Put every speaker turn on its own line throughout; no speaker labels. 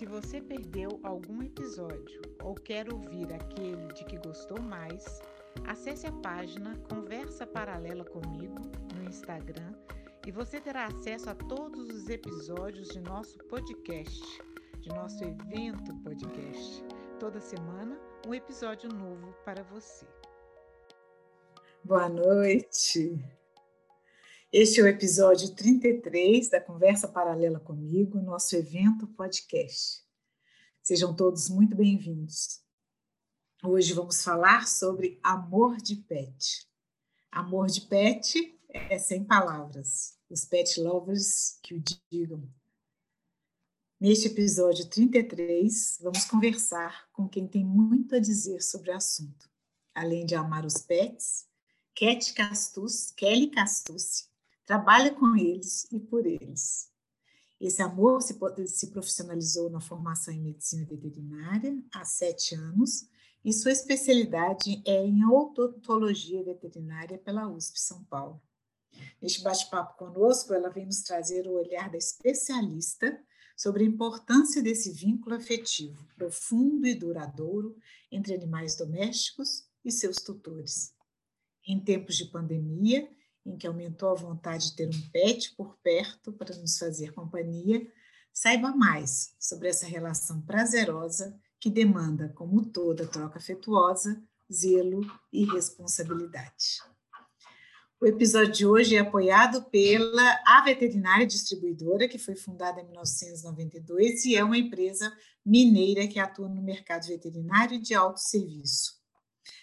Se você perdeu algum episódio ou quer ouvir aquele de que gostou mais, acesse a página Conversa Paralela comigo no Instagram e você terá acesso a todos os episódios de nosso podcast, de nosso evento podcast. Toda semana, um episódio novo para você.
Boa noite. Este é o episódio 33 da Conversa Paralela comigo, nosso evento podcast. Sejam todos muito bem-vindos. Hoje vamos falar sobre amor de pet. Amor de pet é sem palavras. Os pet lovers que o digam. Neste episódio 33, vamos conversar com quem tem muito a dizer sobre o assunto. Além de amar os pets, Cat Castus, Kelly Castucci trabalha com eles e por eles. Esse amor se, se profissionalizou na formação em medicina veterinária há sete anos e sua especialidade é em odontologia veterinária pela USP São Paulo. Neste bate-papo conosco, ela vem nos trazer o olhar da especialista sobre a importância desse vínculo afetivo profundo e duradouro entre animais domésticos e seus tutores. Em tempos de pandemia, em que aumentou a vontade de ter um pet por perto para nos fazer companhia, saiba mais sobre essa relação prazerosa que demanda, como toda troca afetuosa, zelo e responsabilidade. O episódio de hoje é apoiado pela A Veterinária Distribuidora, que foi fundada em 1992 e é uma empresa mineira que atua no mercado veterinário de autosserviço.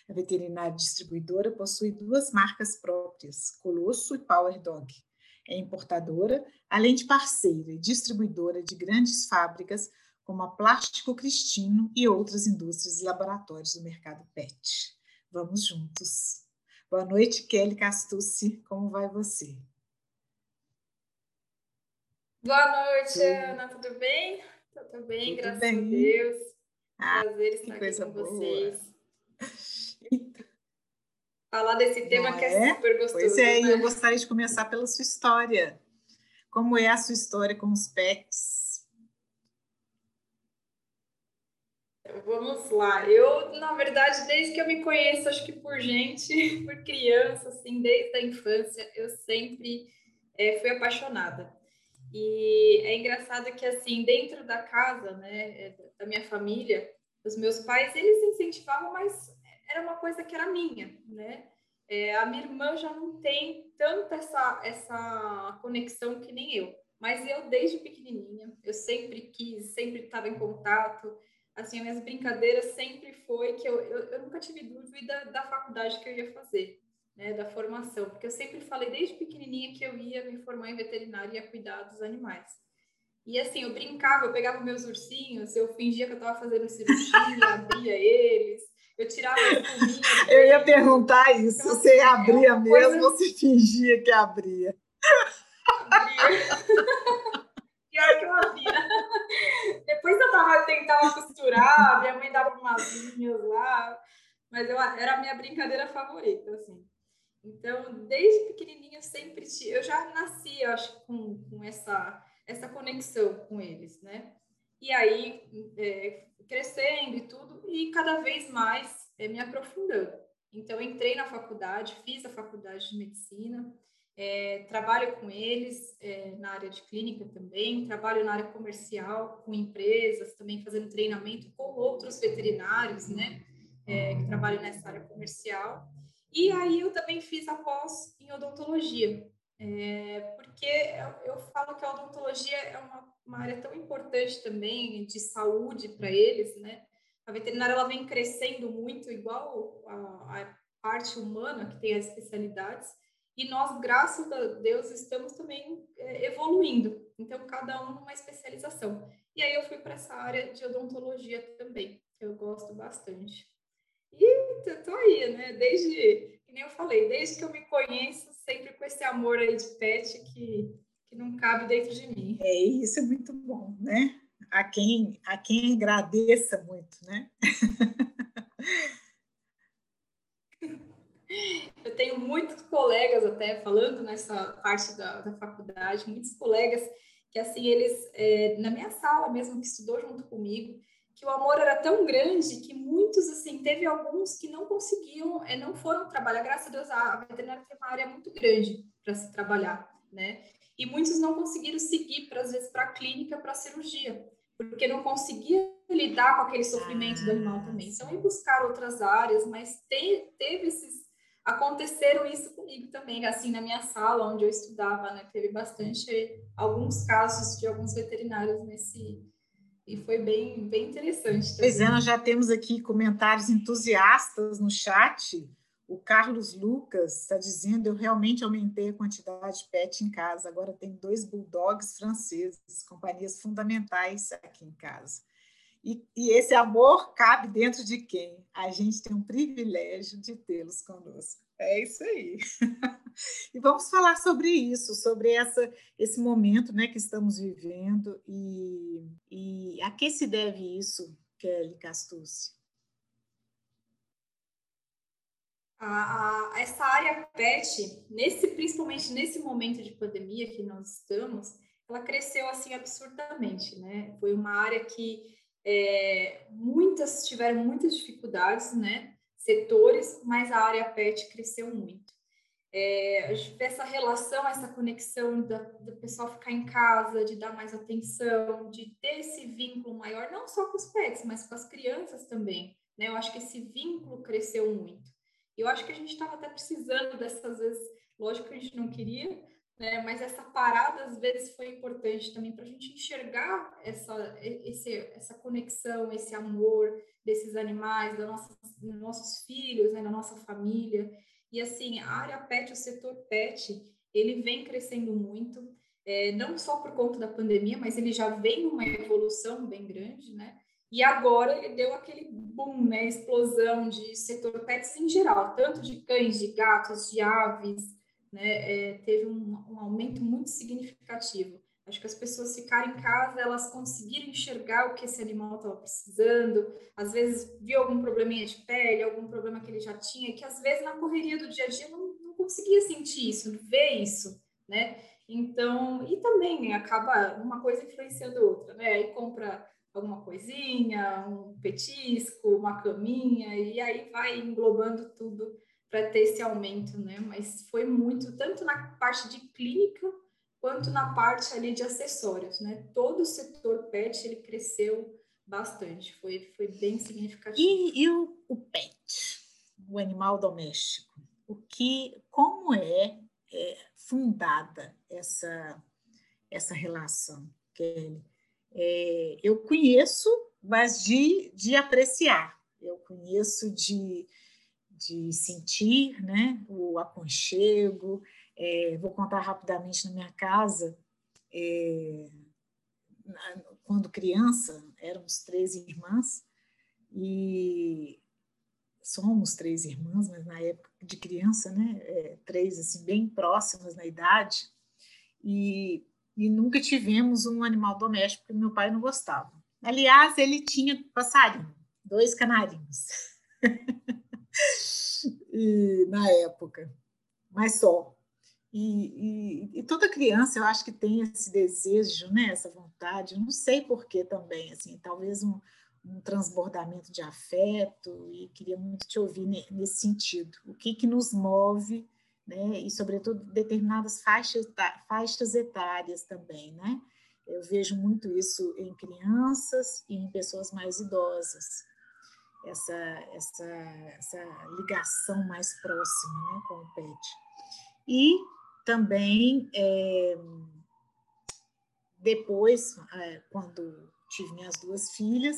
A veterinária distribuidora possui duas marcas próprias, Colosso e Power Dog. É importadora, além de parceira e distribuidora de grandes fábricas como a Plástico Cristino e outras indústrias e laboratórios do mercado PET. Vamos juntos. Boa noite, Kelly Castucci. Como vai você?
Boa noite, Ana. Tudo bem? Tudo bem, Tudo graças bem. a Deus. Ah, Prazer estar aqui com boa. vocês. Falar desse tema Não que é, é super gostoso.
Pois é,
né?
e eu gostaria de começar pela sua história. Como é a sua história com os pets?
Vamos lá. Eu, na verdade, desde que eu me conheço, acho que por gente, por criança, assim, desde a infância, eu sempre é, fui apaixonada. E é engraçado que, assim, dentro da casa, né, é, da minha família, os meus pais, eles incentivavam, mas era uma coisa que era minha, né? É, a minha irmã já não tem tanta essa, essa conexão que nem eu. Mas eu, desde pequenininha, eu sempre quis, sempre estava em contato. Assim, as minhas brincadeiras sempre foi que eu, eu, eu nunca tive dúvida da faculdade que eu ia fazer, né, da formação. Porque eu sempre falei desde pequenininha que eu ia me formar em veterinária e ia cuidar dos animais. E assim, eu brincava, eu pegava meus ursinhos, eu fingia que eu estava fazendo cirurgia, abria eles, eu tirava a
Eu ia perguntar isso. Então, você assim, abria é mesmo coisa... ou você fingia que abria?
Abria. Pior que eu abria. Depois eu tava, tentava costurar, minha mãe dava umas linhas lá, mas eu, era a minha brincadeira favorita, assim. Então, desde pequenininha, eu sempre eu já nasci, eu acho, com, com essa, essa conexão com eles, né? E aí, é, crescendo e tudo, e cada vez mais é, me aprofundando. Então, entrei na faculdade, fiz a faculdade de medicina, É, trabalho com eles é, na área de clínica também, trabalho na área comercial com empresas, também fazendo treinamento com outros veterinários, né, é, que trabalham nessa área comercial. E aí eu também fiz a pós em odontologia, é, porque eu, eu, falo que a odontologia é uma, uma área tão importante também de saúde para eles, né? A veterinária ela vem crescendo muito, igual a, a parte humana que tem as especialidades, e nós, graças a Deus, estamos também é, evoluindo. Então, cada um numa especialização. E aí eu fui para essa área de odontologia também, que eu gosto bastante. E tô aí, né? Desde, que nem eu falei, desde que eu me conheço, sempre com esse amor aí de pet que, que não cabe dentro de mim.
É, isso é muito bom, né? A quem, a quem agradeça muito, né?
Eu tenho muitos colegas até falando nessa parte da, da faculdade, muitos colegas que assim eles é, na minha sala mesmo que estudou junto comigo, que o amor era tão grande que muitos assim teve alguns que não conseguiam, é, não foram trabalhar. Graças a Deus a veterinária tem uma área muito grande para se trabalhar, né? E muitos não conseguiram seguir para às vezes para a clínica, para a cirurgia, porque não conseguia lidar com aquele sofrimento do animal também. Então, ir buscar outras áreas, mas te, teve esses aconteceram isso comigo também, assim, na minha sala, onde eu estudava, né? Teve bastante, alguns casos de alguns veterinários nesse... E foi bem, bem interessante. Também.
Pois é, nós já temos aqui comentários entusiastas no chat. O Carlos Lucas está dizendo: eu realmente aumentei a quantidade de pet em casa. Agora tem dois bulldogs franceses, companhias fundamentais aqui em casa. E, e, esse amor cabe dentro de quem? A gente tem um privilégio de tê-los conosco. É isso aí. e vamos falar sobre isso, sobre essa, esse momento né, que estamos vivendo e, e a que se deve isso, Kelly Castucci?
A, a, essa área PET, nesse, principalmente nesse momento de pandemia que nós estamos, ela cresceu assim absurdamente, né? Foi uma área que é, muitas tiveram muitas dificuldades, né? Setores, mas a área PET cresceu muito. É, essa relação, essa conexão da, do pessoal ficar em casa, de dar mais atenção, de ter esse vínculo maior, não só com os pets, mas com as crianças também. Né? Eu acho que esse vínculo cresceu muito. Eu acho que a gente estava até precisando dessas vezes, lógico que a gente não queria, né? Mas essa parada às vezes foi importante também para a gente enxergar essa, esse, essa conexão, esse amor desses animais, da nossa, dos nossos filhos, né? da nossa família. E assim, a área pet, o setor pet, ele vem crescendo muito, é, não só por conta da pandemia, mas ele já vem numa evolução bem grande, né? E agora ele deu aquele boom, né? Explosão de setor pets em geral, tanto de cães, de gatos, de aves, né, é, teve um, um, aumento muito significativo. Acho que as pessoas ficaram em casa, elas conseguiram enxergar o que esse animal estava precisando, às vezes viu algum probleminha de pele, algum problema que ele já tinha, que às vezes na correria do dia a dia não, não conseguia sentir isso, ver isso, né? Então, e também acaba uma coisa influenciando outra, né? Aí compra alguma coisinha, um petisco, uma caminha, e aí vai englobando tudo para ter esse aumento, né? Mas foi muito, tanto na parte de clínica, quanto na parte ali de acessórios, né? Todo o setor pet, ele cresceu bastante, foi, foi bem significativo.
E, e o, o pet, o animal doméstico, o que, como é, é fundada essa, essa relação, Kelly? É, eu conheço, mas de, de apreciar, eu conheço de de sentir né, o aconchego. É, vou contar rapidamente na minha casa. É, quando criança, éramos três irmãs e somos três irmãs, mas na época de criança, né, é, três assim bem próximas na idade e, e nunca tivemos um animal doméstico porque meu pai não gostava. Aliás, ele tinha passarinho, dois canarinhos. e, na época, mas só. E, e, e, toda criança, eu acho que tem esse desejo, né, essa vontade, não sei porquê também, assim, talvez um, um transbordamento de afeto, e queria muito te ouvir nesse sentido. O que, que nos move né? E, sobretudo, determinadas faixas, etárias também, né? Eu vejo muito isso em crianças e em pessoas mais idosas, essa, essa, essa ligação mais próxima né, com o pet. E também, é, depois, é, quando tive minhas duas filhas,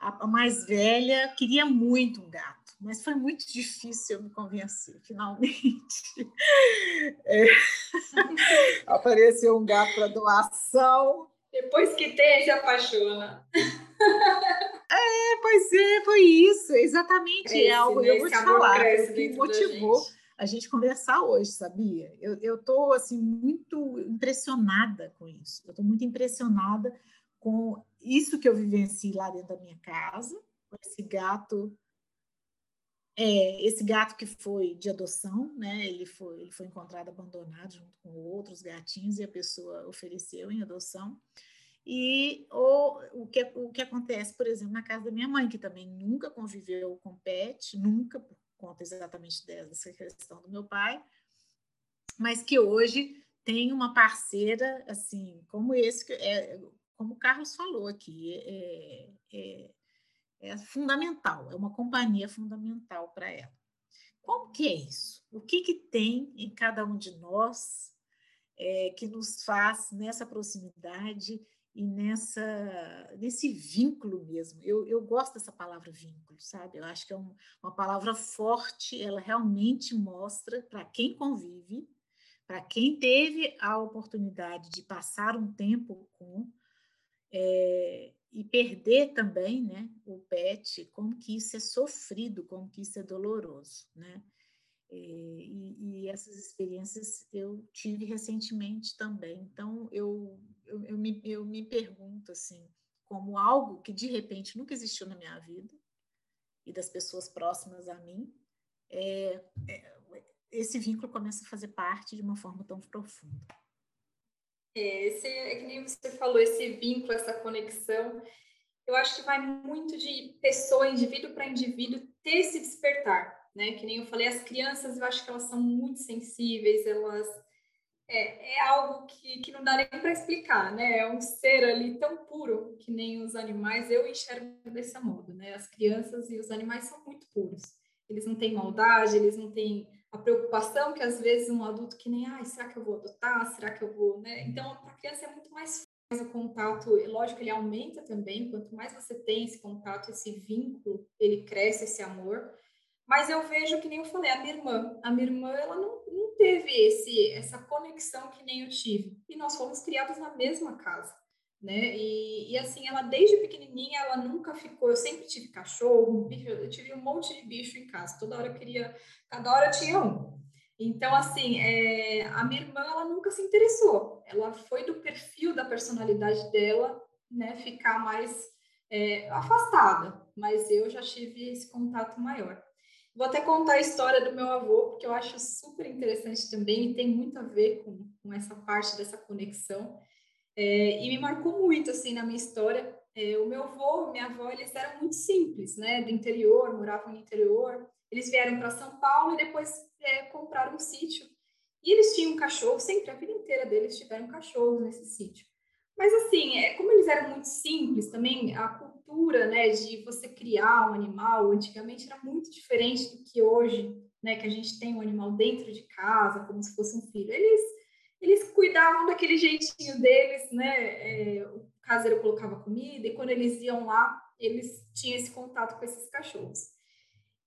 a mais velha queria muito um gato, mas foi muito difícil eu me convencer, finalmente. É, apareceu um gato para doação.
Depois que tem, se apaixona.
É, pois é, foi isso, exatamente. Cresce, é algo, né? eu vou te falar, o que motivou gente. a gente conversar hoje, sabia? Eu estou, assim, muito impressionada com isso. Eu estou muito impressionada com isso que eu vivenci lá dentro da minha casa, com esse gato, é, esse gato que foi de adoção, né? Ele foi, ele foi encontrado abandonado junto com outros gatinhos e a pessoa ofereceu em adoção. E o, o, que, o que acontece, por exemplo, na casa da minha mãe, que também nunca conviveu com pet, nunca, por conta exatamente dessa questão do meu pai, mas que hoje tem uma parceira, assim, como esse, é, como o Carlos falou aqui, é, é, é fundamental, é uma companhia fundamental para ela. Como que é isso? O que, que tem em cada um de nós é, que nos faz nessa proximidade e nessa nesse vínculo mesmo? Eu, eu gosto dessa palavra vínculo, sabe? Eu acho que é um, uma palavra forte, ela realmente mostra para quem convive, para quem teve a oportunidade de passar um tempo com, é, e perder também né, o pet, como que isso é sofrido, como que isso é doloroso, né? E, e, essas experiências eu tive recentemente também. Então, eu, eu, eu, me, eu me pergunto, assim, como algo que de repente nunca existiu na minha vida e das pessoas próximas a mim, é, é, esse vínculo começa a fazer parte de uma forma tão profunda.
É, esse, é que nem você falou, esse vínculo, essa conexão, eu acho que vai muito de pessoa, indivíduo para indivíduo, ter esse despertar, né? Que nem eu falei, as crianças, eu acho que elas são muito sensíveis, elas... É, é algo que, que não dá nem para explicar, né? É um ser ali tão puro que nem os animais, eu enxergo desse modo, né? As crianças e os animais são muito puros. Eles não têm maldade, eles não têm a preocupação que às vezes um adulto que nem, ai, será que eu vou adotar? Será que eu vou, né? Então, para a criança é muito mais fácil o contato, lógico, ele aumenta também, quanto mais você tem esse contato, esse vínculo, ele cresce esse amor. Mas eu vejo que nem eu falei, a minha irmã, a minha irmã, ela não, não teve esse essa conexão que nem eu tive. E nós fomos criados na mesma casa né? E, e, assim, ela desde pequenininha, ela nunca ficou. Eu sempre tive cachorro, bicho, eu tive um monte de bicho em casa. Toda hora eu queria, cada hora tinha um. Então, assim, é, a minha irmã, ela nunca se interessou. Ela foi do perfil da personalidade dela, né? Ficar mais é, afastada. Mas eu já tive esse contato maior. Vou até contar a história do meu avô, porque eu acho super interessante também e tem muito a ver com, com essa parte dessa conexão. É, e me marcou muito, assim, na minha história. É, o meu avô, minha avó, eles eram muito simples, né? Do interior, moravam no interior. Eles vieram para São Paulo e depois é, compraram um sítio. E eles tinham um cachorro, sempre, a vida inteira deles tiveram cachorro nesse sítio. Mas, assim, é, como eles eram muito simples, também a cultura, né, de você criar um animal, antigamente era muito diferente do que hoje, né, que a gente tem um animal dentro de casa, como se fosse um filho. Eles eles cuidavam daquele jeitinho deles, né? É, o caseiro colocava comida e quando eles iam lá, eles tinham esse contato com esses cachorros.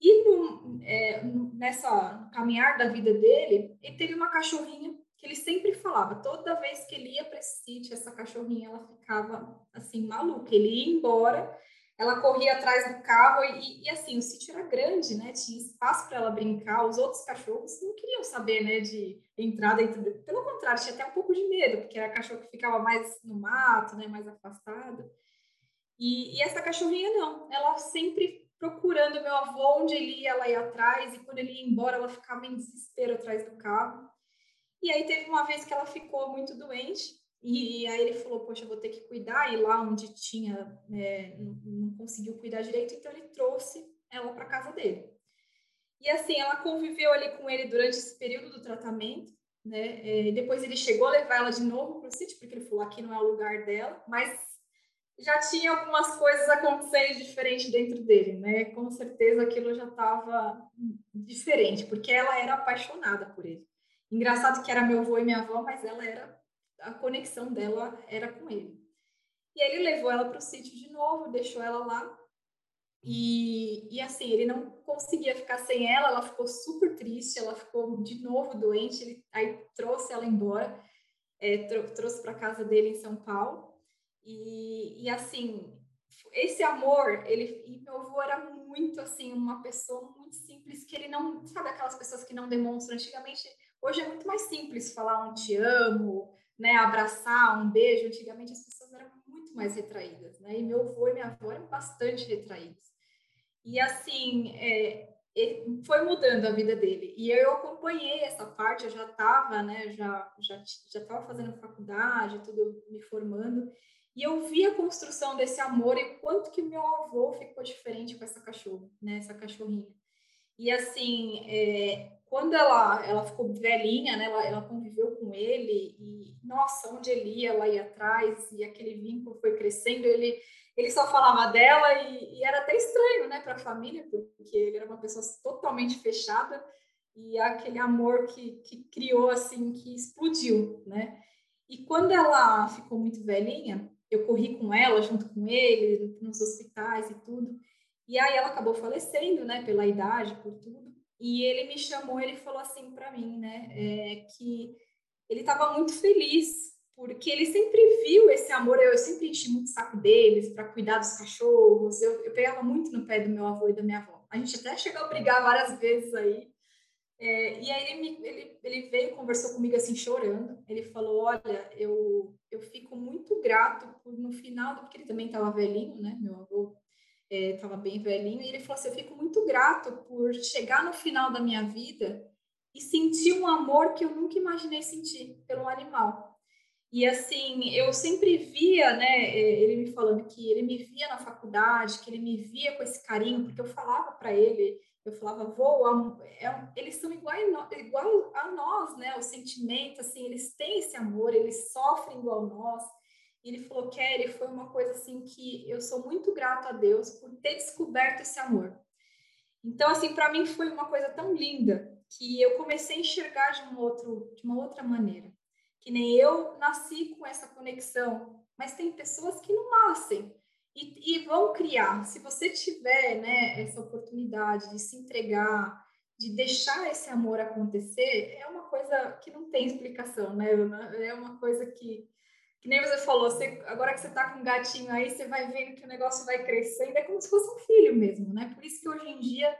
E no, é, nessa caminhar da vida dele, ele teve uma cachorrinha que ele sempre falava, toda vez que ele ia para esse sítio, essa cachorrinha ela ficava assim maluca, ele ia embora ela corria atrás do carro e, e, assim, o sítio era grande, né? Tinha espaço para ela brincar. Os outros cachorros não queriam saber, né, de entrar dentro. Do... Pelo contrário, tinha até um pouco de medo, porque era cachorro que ficava mais no mato, né, mais afastado. E, e essa cachorrinha não, ela sempre procurando meu avô, onde ele ia, ela ia atrás, e quando ele ia embora, ela ficava em desespero atrás do carro. E aí teve uma vez que ela ficou muito doente, e aí ele falou, poxa, vou ter que cuidar, e lá onde tinha, é, não, não, conseguiu cuidar direito, então ele trouxe ela para casa dele. E assim, ela conviveu ali com ele durante esse período do tratamento, né? É, depois ele chegou a levar ela de novo para o sítio, porque ele falou aqui não é o lugar dela, mas já tinha algumas coisas acontecendo diferente dentro dele, né? Com certeza aquilo já estava diferente, porque ela era apaixonada por ele. Engraçado que era meu avô e minha avó, mas ela era a conexão dela era com ele. E aí ele levou ela para o sítio de novo, deixou ela lá. E, e assim, ele não conseguia ficar sem ela, ela ficou super triste, ela ficou de novo doente, ele aí trouxe ela embora, é, trou trouxe para casa dele em São Paulo. E, e assim, esse amor, ele e meu avô era muito assim, uma pessoa muito simples, que ele não, sabe aquelas pessoas que não demonstram antigamente, hoje é muito mais simples falar um te amo, né, abraçar, um beijo, antigamente as pessoas eram muito mais retraídas, né? E meu avô e minha avó eram bastante retraídos. E assim, é, foi mudando a vida dele. E eu acompanhei essa parte, eu já estava, né, já já já estava fazendo faculdade, tudo me formando. E eu vi a construção desse amor e quanto que meu avô ficou diferente com essa cachorra, né? Essa cachorrinha. E assim, é, quando ela, ela ficou velhinha, né? Ela, ela conviveu com ele e, nossa, onde ele ia, ela ia atrás e aquele vínculo foi crescendo. Ele, ele só falava dela e, e era até estranho, né? Para a família, porque ele era uma pessoa totalmente fechada e aquele amor que, que criou, assim, que explodiu, né? E quando ela ficou muito velhinha, eu corri com ela, junto com ele, nos hospitais e tudo. E aí ela acabou falecendo, né, pela idade, por tudo. E ele me chamou, ele falou assim para mim, né, é, que ele estava muito feliz porque ele sempre viu esse amor. Eu, eu sempre enchi muito o saco deles para cuidar dos cachorros. Eu, eu pegava muito no pé do meu avô e da minha avó. A gente até chegou a brigar várias vezes aí. É, e aí ele, me, ele, ele veio conversou comigo assim chorando. Ele falou: Olha, eu, eu fico muito grato por no final, porque ele também estava velhinho, né? Meu avô estava é, bem velhinho. E ele falou assim: Eu fico muito grato por chegar no final da minha vida e sentir um amor que eu nunca imaginei sentir pelo animal. E assim, eu sempre via, né, é, ele me falando que ele me via na faculdade, que ele me via com esse carinho, porque eu falava para ele eu falava, vou, é, eles são igual, igual a nós, né? O sentimento, assim, eles têm esse amor, eles sofrem igual nós. E ele falou, Kelly, foi uma coisa assim que eu sou muito grato a Deus por ter descoberto esse amor. Então, assim, para mim foi uma coisa tão linda que eu comecei a enxergar de, um outro, de uma outra maneira. Que nem eu nasci com essa conexão, mas tem pessoas que não nascem e, e vão criar. Se você tiver né, essa oportunidade de se entregar, de deixar esse amor acontecer, é uma coisa que não tem explicação, né? É uma coisa que, que nem você falou, você, agora que você está com um gatinho aí, você vai vendo que o negócio vai crescendo, é como se fosse um filho mesmo, né? Por isso que hoje em dia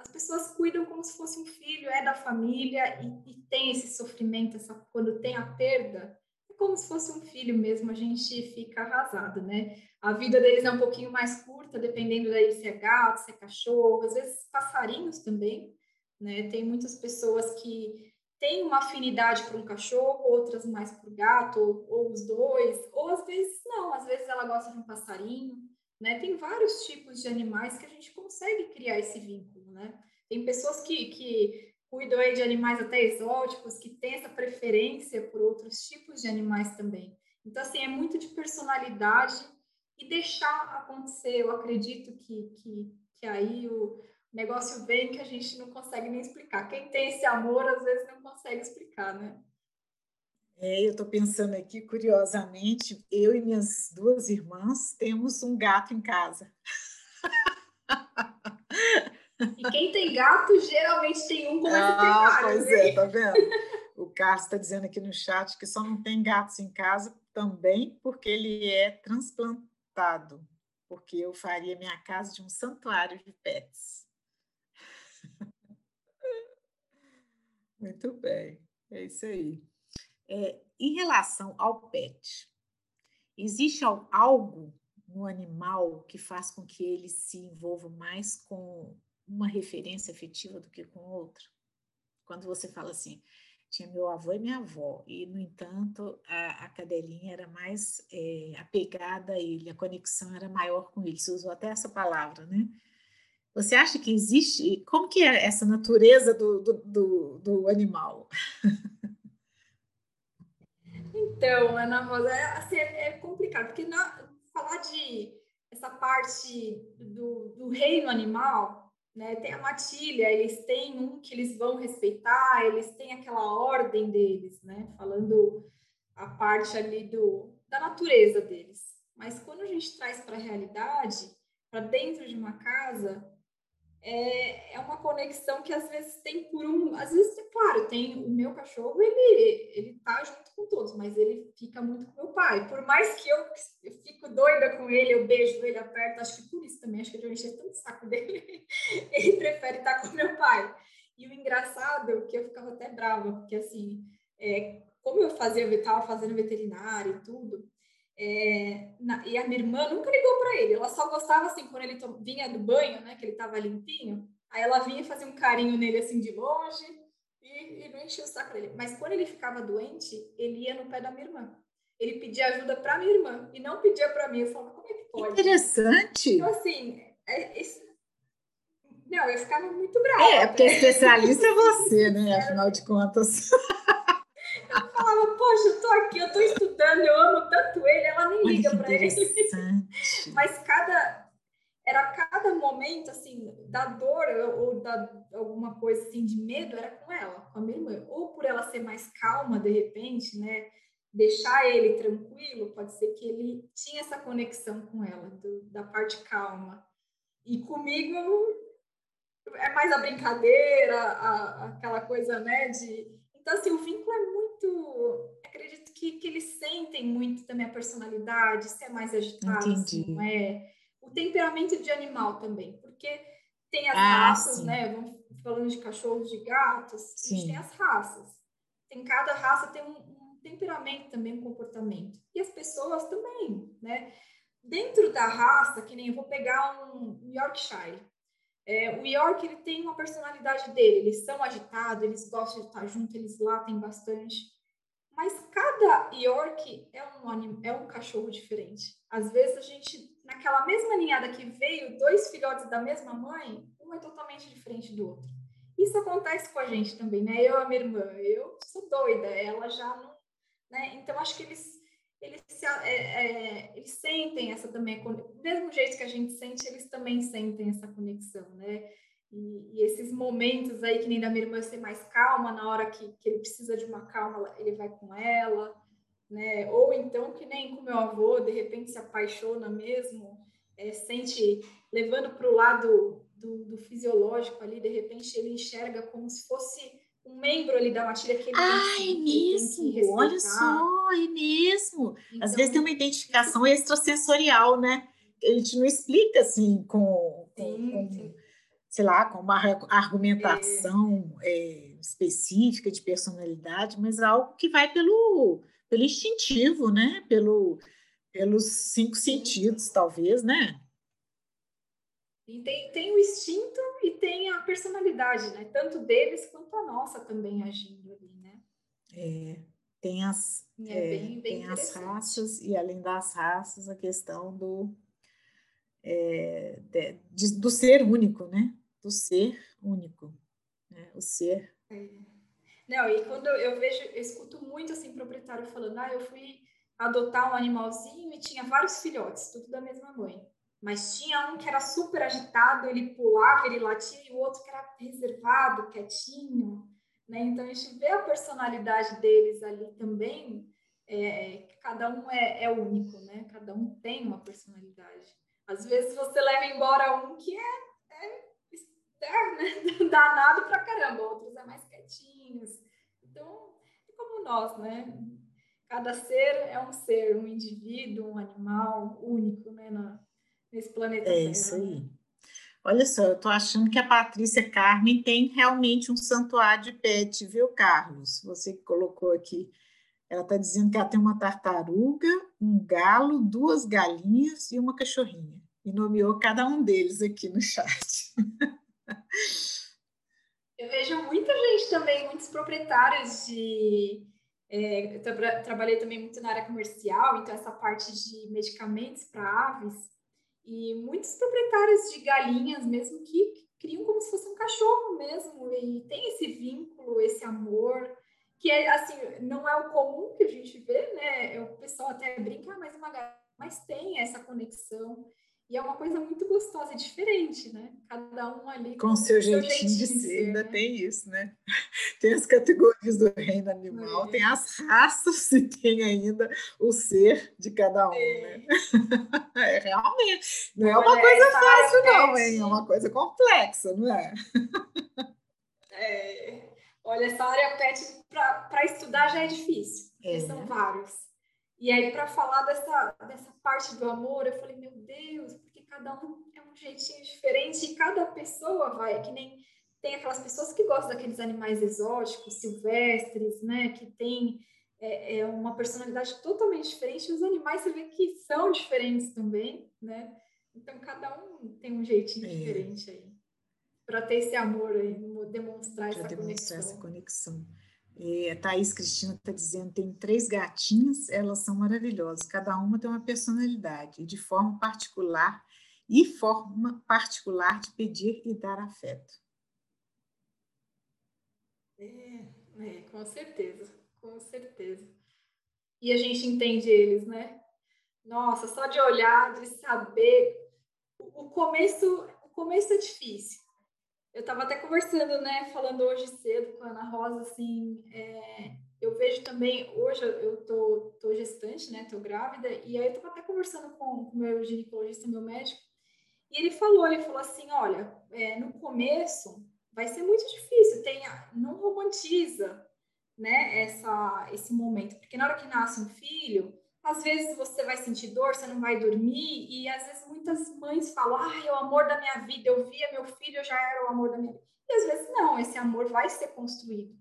as pessoas cuidam como se fosse um filho, é da família e, e tem esse sofrimento, essa, quando tem a perda, é como se fosse um filho mesmo, a gente fica arrasado, né? A vida deles é um pouquinho mais curta, dependendo daí se é gato, se é cachorro, às vezes passarinhos também, né? Tem muitas pessoas que têm uma afinidade para um cachorro, outras mais o gato, ou, ou, os dois, ou às vezes não, às vezes ela gosta de um passarinho, né? Tem vários tipos de animais que a gente consegue criar esse vínculo, né? Tem pessoas que, que cuidam aí de animais até exóticos, que têm essa preferência por outros tipos de animais também. Então, assim, é muito de personalidade e deixar acontecer. Eu acredito que, que, que aí o negócio vem que a gente não consegue nem explicar. Quem tem esse amor, às vezes, não consegue explicar, né?
É, eu estou pensando aqui, curiosamente, eu e minhas duas irmãs temos um gato em casa.
E quem tem gato geralmente tem um como
ah, Pois é, tá vendo? O Carlos está dizendo aqui no chat que só não tem gatos em casa também porque ele é transplantado porque eu faria minha casa de um santuário de pets. Muito bem, é isso aí. É, em relação ao pet, existe algo no animal que faz com que ele se envolva mais com uma referência afetiva do que com outra? Quando você fala assim, tinha meu avô e minha avó, e, no entanto, a, a cadelinha era mais é, apegada a ele, a conexão era maior com ele, você usou até essa palavra, né? Você acha que existe? Como que é essa natureza do, do, do, do animal?
Então, Ana Rosa, é, assim, é, é complicado, porque na, falar de essa parte do, do reino animal, né, tem a matilha, eles têm um que eles vão respeitar, eles têm aquela ordem deles, né, falando a parte ali do, da natureza deles. Mas quando a gente traz para a realidade, para dentro de uma casa, é, é uma conexão que às vezes tem por um, às vezes, claro, tem o meu cachorro, ele ele tá junto com todos, mas ele fica muito com meu pai. Por mais que eu, eu fico doida com ele, eu beijo ele, aperto, acho que por isso também, acho que eu encher tanto saco dele, ele prefere estar com meu pai. E o engraçado é que eu ficava até brava, porque assim, é, como eu fazia, eu estava fazendo veterinário e tudo, é, na, e a minha irmã nunca ligou para ele, ela só gostava assim, quando ele vinha do banho, né, que ele estava limpinho, aí ela vinha fazer um carinho nele assim de longe e, e não enchia o saco dele. Mas quando ele ficava doente, ele ia no pé da minha irmã. Ele pedia ajuda para minha irmã e não pedia para mim. Eu falava, como é que pode?
Interessante.
Então, assim, é, isso... não, eu ficava muito brava.
É, porque especialista é você, né? Afinal de contas.
Poxa, eu tô aqui, eu tô estudando, eu amo tanto ele, ela nem liga para ele. Mas cada era cada momento assim da dor ou da alguma coisa assim de medo era com ela, com a minha irmã, ou por ela ser mais calma de repente, né? Deixar ele tranquilo, pode ser que ele tinha essa conexão com ela, do, da parte calma. E comigo é mais a brincadeira, a, aquela coisa, né, de então, assim, o vínculo é muito. Acredito que, que eles sentem muito também a personalidade, se é mais agitado, Entendi. se não é. O temperamento de animal também, porque tem as ah, raças, sim. né? Vamos falando de cachorros, de gatos, sim. a gente tem as raças. Tem cada raça tem um, um temperamento também, um comportamento. E as pessoas também, né? Dentro da raça, que nem eu vou pegar um Yorkshire. É, o York ele tem uma personalidade dele, eles são agitados, eles gostam de estar juntos, eles latem bastante. Mas cada York é um, é um cachorro diferente. Às vezes a gente, naquela mesma ninhada que veio, dois filhotes da mesma mãe, um é totalmente diferente do outro. Isso acontece com a gente também, né? Eu a minha irmã, eu sou doida, ela já não. Né? Então acho que eles eles, se, é, é, eles sentem essa também, mesmo jeito que a gente sente, eles também sentem essa conexão, né? E, e, esses momentos aí, que nem da minha irmã ser mais calma, na hora que, que ele precisa de uma calma, ele vai com ela, né? Ou então, que nem com meu avô, de repente se apaixona mesmo, é, sente, levando para o lado do, do fisiológico ali, de repente ele enxerga como se fosse um membro ali da matilha que ele
ah, tem que, é mesmo? Que Olha só, é mesmo. Então, Às vezes tem uma identificação extrasensorial, né? A gente não explica assim com, sim, com sim. sei lá, com uma argumentação é. É, específica de personalidade, mas algo que vai pelo, pelo instintivo, né? Pelo, pelos cinco sentidos, talvez, né?
E tem, tem o instinto e tem a personalidade, né? Tanto deles quanto a nossa também agindo ali, né?
É, tem as, é, é, bem, bem tem as raças e além das raças a questão do é, de, do ser único, né? Do ser único, né? O ser.
É. Não, e quando eu vejo, eu escuto muito assim proprietário falando, ah, eu fui adotar um animalzinho e tinha vários filhotes, tudo da mesma mãe. Mas tinha um que era super agitado, ele pulava, ele latia, e o outro que era reservado, quietinho. Né? Então, a gente vê a personalidade deles ali também, é, cada um é, é, único, né? Cada um tem uma personalidade. Às vezes você leva embora um que é, é, né? danado pra caramba, outros é mais quietinhos. Então, é como nós, né? Cada ser é um ser, um indivíduo, um animal único, né? Na, nesse planeta é Terra.
Isso aí. Olha só, eu estou achando que a Patrícia Carmen tem realmente um santuário de pet, viu, Carlos? Você que colocou aqui. Ela está dizendo que ela tem uma tartaruga, um galo, duas galinhas e uma cachorrinha. E nomeou cada um deles aqui no chat.
Eu vejo muita gente também, muitos proprietários de. É, eu tra trabalhei também muito na área comercial, então essa parte de medicamentos para aves E muitos proprietários de galinhas mesmo que criam como se fosse um cachorro mesmo e tem esse vínculo, esse amor que é assim, não é o comum que a gente vê, né? O pessoal até brinca, ah, mas uma mas tem essa conexão. E é uma coisa muito gostosa e diferente, né? Cada um ali
com, com seu, seu jeitinho, jeitinho, de ser, ser ainda né? tem isso, né? Tem as categorias do reino animal, é. tem as raças e tem ainda o ser de cada um, é. né? É, realmente, não é uma Olha, coisa fácil, não, hein? É uma coisa complexa, não é?
É. Olha, essa área pet para estudar já é difícil, porque é. são vários. E aí, para falar dessa, dessa parte do amor, eu falei, meu Deus, porque cada um é um jeitinho diferente e cada pessoa vai, que nem tem aquelas pessoas que gostam daqueles animais exóticos, silvestres, né, que tem é, é uma personalidade totalmente diferente. Os animais você vê que são diferentes também, né? Então cada um tem um jeitinho é. diferente aí para ter esse amor aí, demonstrar pra essa demonstrar conexão. essa conexão.
É, a Thaís Cristina está dizendo tem três gatinhas, elas são maravilhosas, cada uma tem uma personalidade, de forma particular e forma particular de pedir e dar afeto.
É, é, com certeza, com certeza. E a gente entende eles, né? Nossa, só de olhar, de saber. O começo, o começo é difícil. Eu estava até conversando, né, falando hoje cedo com a Ana Rosa, assim, é, eu vejo também, hoje eu tô, tô gestante, né, tô grávida, e aí eu estava até conversando com o meu ginecologista, meu médico, e ele falou, ele falou assim, olha, é, no começo vai ser muito difícil, tenha, não romantiza, né, essa, esse momento, porque na hora que nasce um filho, às vezes você vai sentir dor, você não vai dormir, e às vezes muitas mães falam, ah, é o amor da minha vida, eu via meu filho, eu já era o amor da minha vida. E às vezes não, esse amor vai ser construído.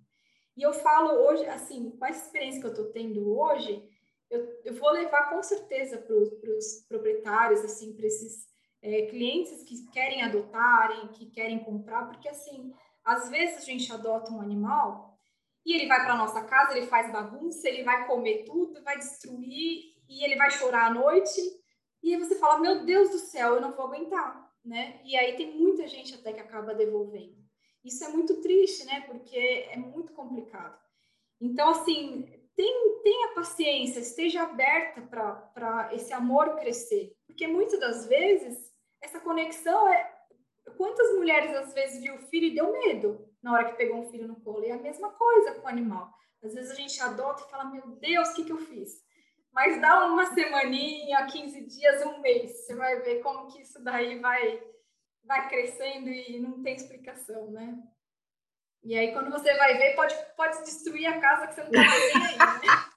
E eu falo hoje, assim, com essa experiência que eu estou tendo hoje, eu, eu vou levar com certeza para os proprietários, assim, para esses é, clientes que querem adotarem, que querem comprar, porque assim, às vezes a gente adota um animal e ele vai para nossa casa, ele faz bagunça, ele vai comer tudo, vai destruir e ele vai chorar à noite. E aí você fala: "Meu Deus do céu, eu não vou aguentar", né? E aí tem muita gente até que acaba devolvendo. Isso é muito triste, né? Porque é muito complicado. Então, assim, tem, tenha paciência, esteja aberta para esse amor crescer. Porque muitas das vezes, essa conexão é. Quantas mulheres às vezes viu o filho e deu medo? Na hora que pegou um filho no colo. E é a mesma coisa com o animal. Às vezes a gente adota e fala, meu Deus, o que, que eu fiz? Mas dá uma semaninha, 15 dias, um mês. Você vai ver como que isso daí vai, vai crescendo e não tem explicação, né? E aí, quando você vai ver, pode, pode destruir a casa que você não tá vendo aí, né?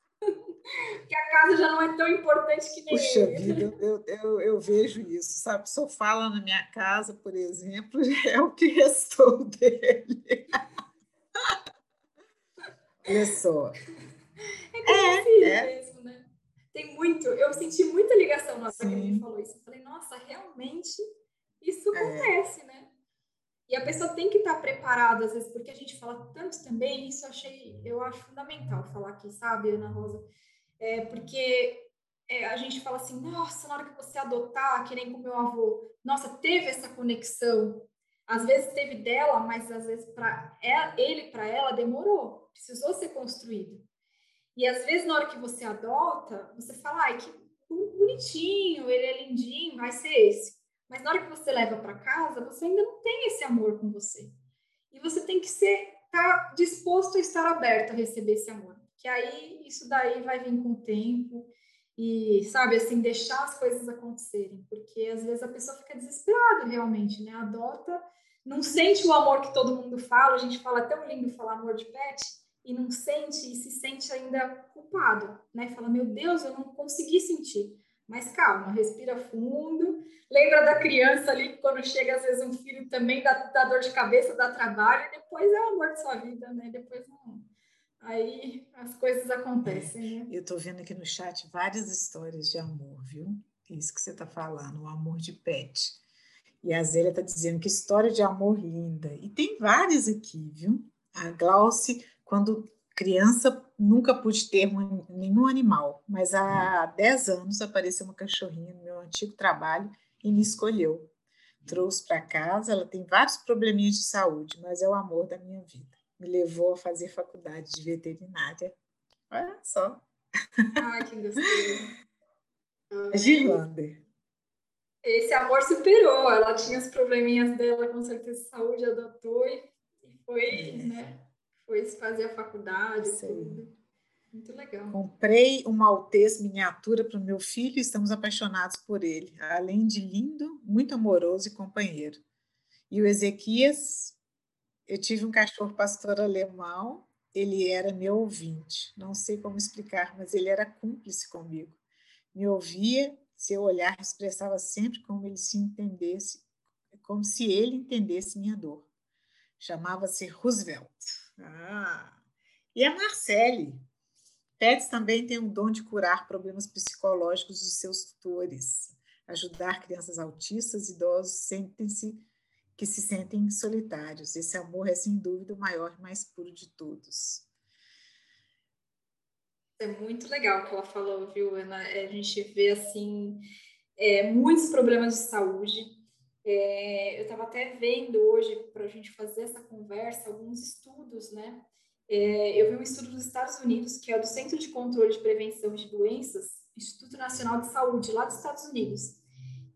que a casa já não é tão importante que nem
Puxa ele. vida, eu, eu, eu, vejo isso, sabe? Sofá lá na minha casa, por exemplo, é o que restou dele. Olha só.
É é, é. mesmo, né? Tem muito, eu senti muita ligação na hora que ele falou isso. Eu falei, nossa, realmente isso é. acontece, é. né? E a pessoa tem que estar preparada, às vezes, porque a gente fala tanto também, isso eu achei, eu acho fundamental falar aqui, sabe, Ana Rosa? É, porque é, a gente fala assim, nossa, na hora que você adotar, que nem com meu avô, nossa, teve essa conexão. Às vezes teve dela, mas às vezes para ele, para ela, demorou, precisou ser construído. E às vezes na hora que você adota, você fala, ai, que bonitinho, ele é lindinho, vai ser esse. Mas na hora que você leva para casa, você ainda não tem esse amor com você. E você tem que ser tá disposto a estar aberto a receber esse amor que aí isso daí vai vir com o tempo e, sabe, assim, deixar as coisas acontecerem, porque às vezes a pessoa fica desesperada realmente, né? Adota, não sente o amor que todo mundo fala, a gente fala tão lindo falar amor de pet, e não sente e se sente ainda culpado, né? Fala, meu Deus, eu não consegui sentir. Mas calma, respira fundo. Lembra da criança ali, quando chega às vezes um filho também dá, dá dor de cabeça, dá trabalho, e depois é o amor de sua vida, né? Depois não, aí as coisas acontecem. Né?
Eu estou vendo aqui no chat várias histórias de amor, viu? Isso que você está falando, o amor de pet. E a Zélia está dizendo que história de amor linda. E tem várias aqui, viu? A Glauce, quando criança, nunca pude ter nenhum animal, mas há 10 anos apareceu uma cachorrinha no meu antigo trabalho e me escolheu. Trouxe para casa, ela tem vários probleminhas de saúde, mas é o amor da minha vida. Me levou a fazer faculdade de veterinária. Olha só.
Ai, que gostoso.
Girlander.
Esse amor superou. Ela tinha os probleminhas dela, com certeza, de saúde, adotou e foi, é. né? Foi fazer a faculdade, Sim. tudo. Muito legal.
Comprei um Maltese miniatura para o meu filho e estamos apaixonados por ele. Além de lindo, muito amoroso e companheiro. E o Ezequias, eu tive um cachorro pastor alemão, ele era meu ouvinte. Não sei como explicar, mas ele era cúmplice comigo. Me ouvia, seu olhar expressava sempre como ele se entendesse, como se ele entendesse minha dor. Chamava-se Roosevelt. Ah. E a Marcele, Pets também têm o dom de curar problemas psicológicos de seus tutores, ajudar crianças autistas idosos sentem-se que se sentem solitários. Esse amor é sem dúvida o maior e mais puro de todos.
É muito legal o que ela falou, viu, Ana? É, a gente vê assim é, muitos problemas de saúde. É, eu estava até vendo hoje para a gente fazer essa conversa alguns estudos, né? É, eu vi um estudo dos Estados Unidos, que é do Centro de Controle de Prevenção de Doenças, Instituto Nacional de Saúde, lá dos Estados Unidos.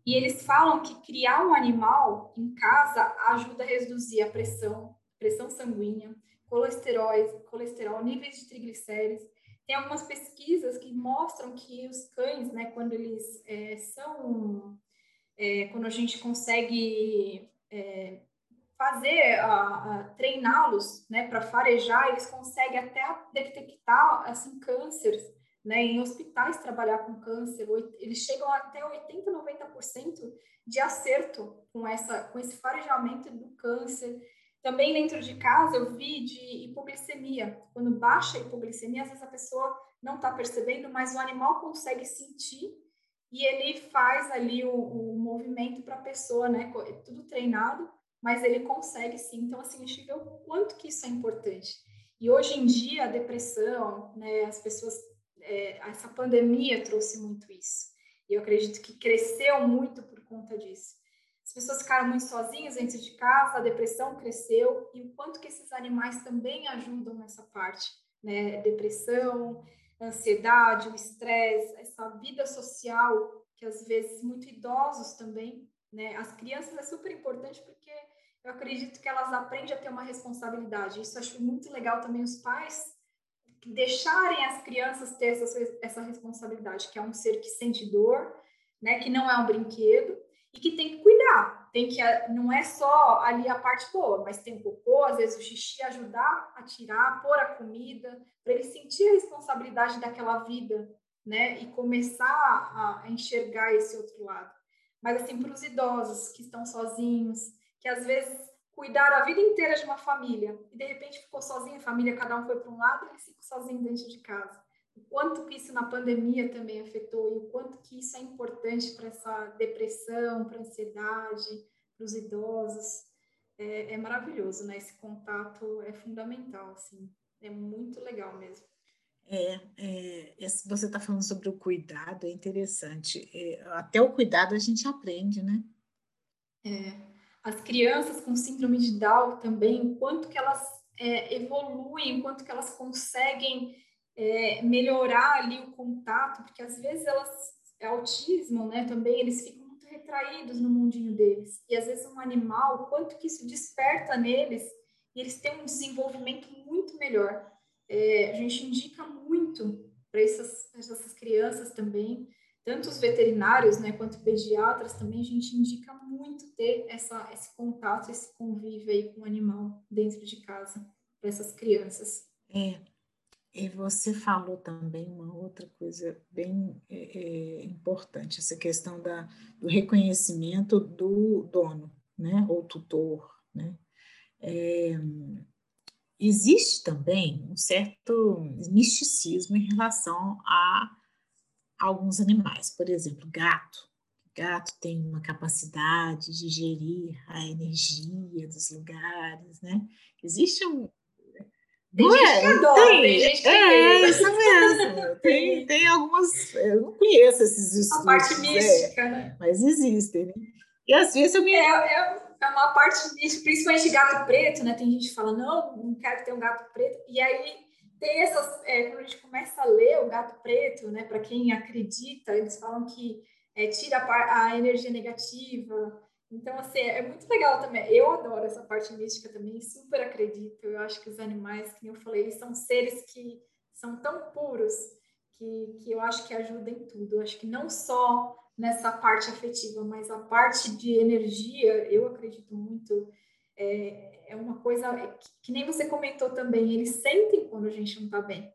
E eles falam que criar um animal em casa ajuda a reduzir a pressão, pressão sanguínea, colesterol, colesterol, níveis de triglicéridos. Tem algumas pesquisas que mostram que os cães, né, quando eles é, são, é, quando a gente consegue é, fazer, treiná-los né, para farejar, eles conseguem até detectar assim, cânceres, né, em hospitais trabalhar com câncer, eles chegam até 80, 90% de acerto com, essa, com esse farejamento do câncer. Também dentro de casa eu vi de hipoglicemia. Quando baixa a hipoglicemia, às vezes a pessoa não está percebendo, mas o animal consegue sentir e ele faz ali o, o movimento para a pessoa, né? É tudo treinado mas ele consegue sim. Então, assim, a gente vê o quanto que isso é importante. E hoje em dia, a depressão, né, as pessoas, é, essa pandemia trouxe muito isso. E eu acredito que cresceu muito por conta disso. As pessoas ficaram muito sozinhas dentro de casa, a depressão cresceu, e o quanto que esses animais também ajudam nessa parte, né? Depressão, ansiedade, o estresse, essa vida social, que às vezes muito idosos também né? As crianças é super importante porque eu acredito que elas aprendem a ter uma responsabilidade. Isso eu acho muito legal também os pais deixarem as crianças ter essa, essa responsabilidade, que é um ser que sente dor, né? Que não é um brinquedo e que tem que cuidar. Tem que não é só ali a parte boa, mas tem o cocô, às vezes o xixi ajudar a tirar, pôr a comida, para ele sentir a responsabilidade daquela vida, né? E começar a enxergar esse outro lado mas assim para os idosos que estão sozinhos, que às vezes cuidaram a vida inteira de uma família e de repente ficou sozinho, a família cada um foi para um lado e eles ficam sozinhos dentro de casa. O quanto que isso na pandemia também afetou e o quanto que isso é importante para essa depressão, para a ansiedade, para os idosos. É, é, maravilhoso, né? Esse contato é fundamental, assim. É muito legal mesmo.
É, é, você está falando sobre o cuidado, é interessante. É, até o cuidado a gente aprende, né?
É, as crianças com síndrome de Down também, o quanto que elas é, evoluem, o quanto que elas conseguem é, melhorar ali o contato, porque às vezes elas, é autismo, né, também, eles ficam muito retraídos no mundinho deles. E às vezes um animal, o quanto que isso desperta neles, e eles têm um desenvolvimento muito melhor é, a gente indica muito para essas, essas crianças também, tanto os veterinários, né, quanto pediatras também, a gente indica muito ter essa, esse contato, esse convívio aí com o animal dentro de casa para essas crianças.
É, e você falou também uma outra coisa bem é, é, importante, essa questão da, do reconhecimento do dono, né, ou tutor, né, é, existe também um certo misticismo em relação a alguns animais, por exemplo, gato. Gato tem uma capacidade de gerir a energia dos lugares, né? Existe um,
Tem gente
é?
que adora,
tem,
tem gente que
é, é isso mesmo. Tem, tem algumas. Eu não conheço esses estudos.
A parte
é,
mística, né?
mas existem, né? E às vezes eu me.
É, é, é uma parte mística, principalmente gato preto, né? Tem gente que fala, não, não quero ter um gato preto. E aí tem essas. É, quando a gente começa a ler o gato preto, né? Para quem acredita, eles falam que é, tira a, a energia negativa. Então, assim, é muito legal também. Eu adoro essa parte mística também, super acredito. Eu acho que os animais, como eu falei, eles são seres que são tão puros que, que eu acho que ajudam em tudo. Eu acho que não só nessa parte afetiva, mas a parte de energia, eu acredito muito, é, é uma coisa que, que nem você comentou também, eles sentem quando a gente não está bem.